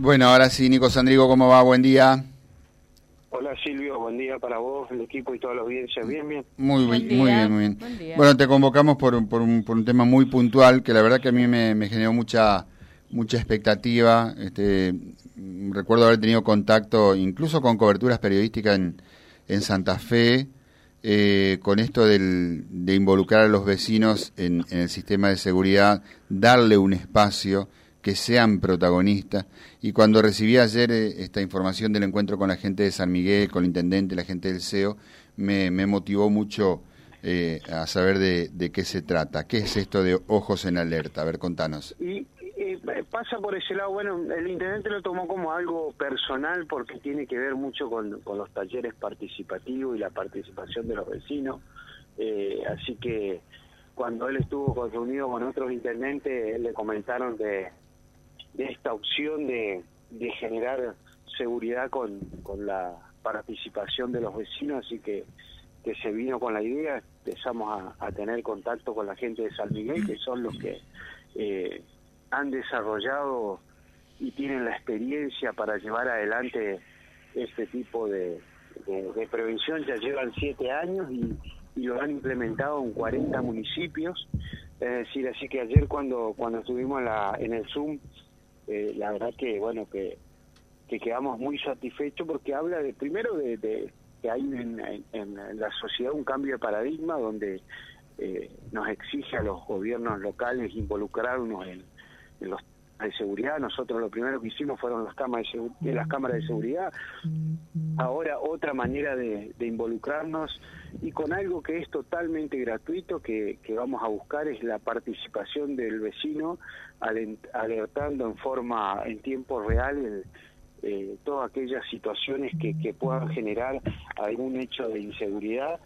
Bueno, ahora sí, Nico Sandrigo, ¿cómo va? Buen día. Hola Silvio, buen día para vos, el equipo y toda la audiencia. Bien, bien. Muy, muy bien, muy bien. Bueno, te convocamos por, un, por, un, tema muy puntual que la verdad que a mí me, generó mucha mucha expectativa. Este, recuerdo haber tenido contacto incluso con coberturas periodísticas en, en Santa Fe, eh, con esto del, de involucrar a los vecinos en, en el sistema de seguridad, darle un espacio que sean protagonistas. Y cuando recibí ayer eh, esta información del encuentro con la gente de San Miguel, con el intendente, la gente del CEO, me, me motivó mucho eh, a saber de, de, qué se trata. ¿Qué es esto de ojos en alerta? A ver, contanos. Y, pasa por ese lado, bueno, el intendente lo tomó como algo personal porque tiene que ver mucho con, con los talleres participativos y la participación de los vecinos. Eh, así que cuando él estuvo reunido con otros intendentes, le comentaron de, de esta opción de, de generar seguridad con, con la participación de los vecinos, así que, que se vino con la idea, empezamos a, tener contacto con la gente de San Miguel, que son los que eh, han desarrollado y tienen la experiencia para llevar adelante este tipo de, de, prevención, ya llevan siete años y, y lo han implementado en 40 municipios, es decir, así que ayer cuando, cuando estuvimos la, en el Zoom, eh, la verdad que bueno que, que quedamos muy satisfechos porque habla de primero de, que hay en, la sociedad un cambio de paradigma donde eh, nos exige a los gobiernos locales involucrarnos en, en los de seguridad. Nosotros lo primero que hicimos fueron las cámaras de, las cámaras de seguridad. Ahora otra manera de, involucrarnos y con algo que es totalmente gratuito que, vamos a buscar es la participación del vecino alertando en forma en tiempo real eh, todas aquellas situaciones que, puedan generar algún hecho de inseguridad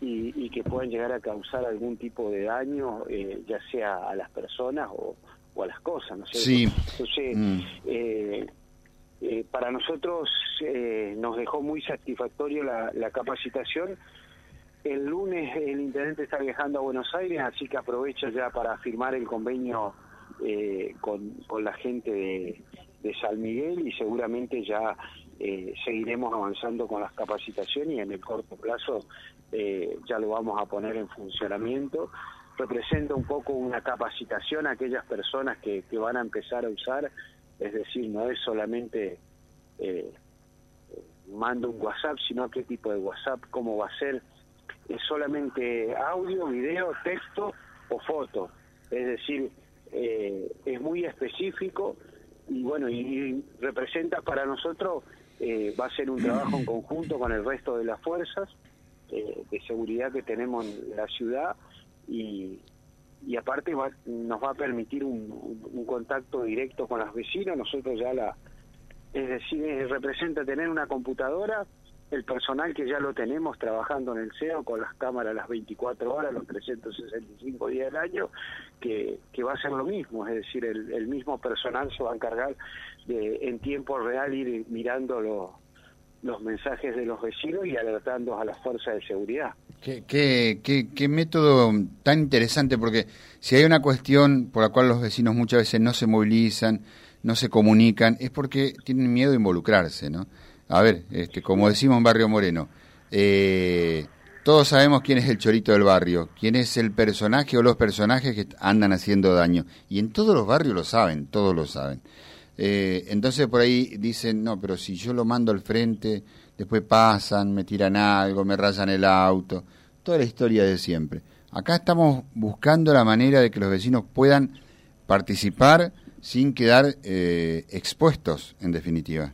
y, que puedan llegar a causar algún tipo de daño, eh, ya sea a las personas o, o a las cosas, ¿no sé. Sí. Entonces, mm. eh, eh, para nosotros eh, nos dejó muy satisfactorio la, capacitación. El lunes el intendente está viajando a Buenos Aires, así que aprovecho ya para firmar el convenio con, con la gente de, de San Miguel y seguramente ya seguiremos avanzando con las capacitaciones y en el corto plazo ya lo vamos a poner en funcionamiento representa un poco una capacitación a aquellas personas que, que van a empezar a usar, es decir, no es solamente eh, mando un WhatsApp, sino qué tipo de WhatsApp, cómo va a ser, es solamente audio, video, texto o foto, es decir, eh, es muy específico y bueno, y, representa para nosotros, eh, va a ser un trabajo en conjunto con el resto de las fuerzas eh, de seguridad que tenemos en la ciudad y, y aparte nos va a permitir un, contacto directo con los vecinos. Nosotros ya la, es decir, representa tener una computadora, el personal que ya lo tenemos trabajando en el CEO con las cámaras las 24 horas, los 365 días del año, que, que va a ser lo mismo, es decir, el, el mismo personal se va a encargar de en tiempo real ir mirando los los mensajes de los vecinos y alertando a las fuerzas de seguridad. Qué, qué, qué, método tan interesante, porque si hay una cuestión por la cual los vecinos muchas veces no se movilizan, no se comunican, es porque tienen miedo de involucrarse, ¿no? A ver, este, como decimos en Barrio Moreno, eh, todos sabemos quién es el chorito del barrio, quién es el personaje o los personajes que andan haciendo daño. Y en todos los barrios lo saben, todos lo saben. Eh, entonces por ahí dicen, no, pero si yo lo mando al frente, después pasan, me tiran algo, me rayan el auto, toda la historia de siempre. Acá estamos buscando la manera de que los vecinos puedan participar sin quedar eh, expuestos, en definitiva.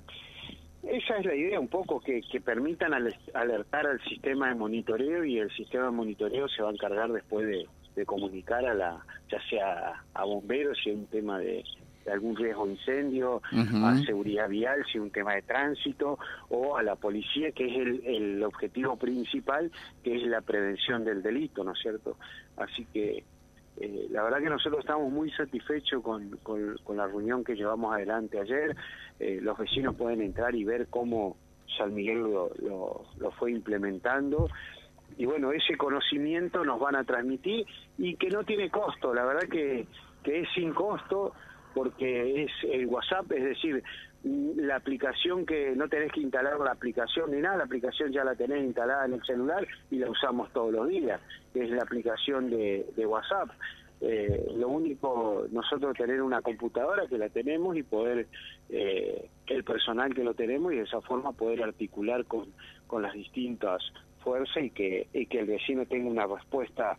Esa es la idea un poco, que, permitan alertar al sistema de monitoreo y el sistema de monitoreo se va a encargar después de, de comunicar a la, ya sea a bomberos si es un tema de, de algún riesgo de incendio, a seguridad vial, si un tema de tránsito, o a la policía, que es el, el objetivo principal, que es la prevención del delito, ¿no es cierto? Así que eh, la verdad que nosotros estamos muy satisfechos con, con, la reunión que llevamos adelante ayer. Eh, los vecinos pueden entrar y ver cómo San Miguel lo, lo, lo fue implementando y bueno, ese conocimiento nos van a transmitir y que no tiene costo, la verdad que, que es sin costo, porque es el WhatsApp, es decir, la aplicación que no tenés que instalar la aplicación ni nada, la aplicación ya la tenés instalada en el celular y la usamos todos los días, es la aplicación de, WhatsApp. Eh, lo único, nosotros tener una computadora que la tenemos y poder, eh, el personal que lo tenemos y de esa forma poder articular con, con las distintas fuerzas y que, y que el vecino tenga una respuesta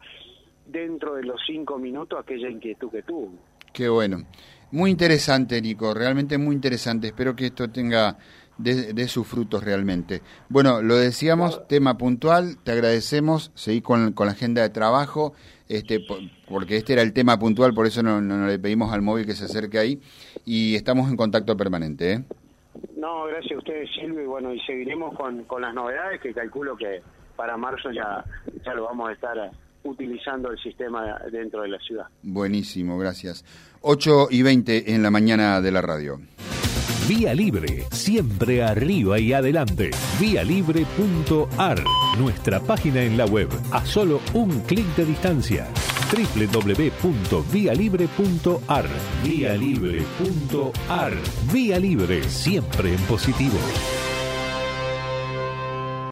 dentro de los cinco minutos a aquella inquietud que tuvo. Qué bueno. Muy interesante, Nico, realmente muy interesante. Espero que esto tenga de, sus frutos realmente. Bueno, lo decíamos, tema puntual, te agradecemos, seguí con, la agenda de trabajo, este, porque este era el tema puntual, por eso no, le pedimos al móvil que se acerque ahí, y estamos en contacto permanente. ¿eh? No, gracias a ustedes, Silvio, y bueno, y seguiremos con, con las novedades que calculo que para marzo ya, ya lo vamos a estar utilizando el sistema dentro de la ciudad. Buenísimo, gracias. 8 y 20 en la mañana de la radio. Vía Libre, siempre arriba y adelante. Vialibre.ar, nuestra página en la web, a solo un clic de distancia. www.vialibre.ar. Vialibre.ar. Vía Libre, siempre en positivo.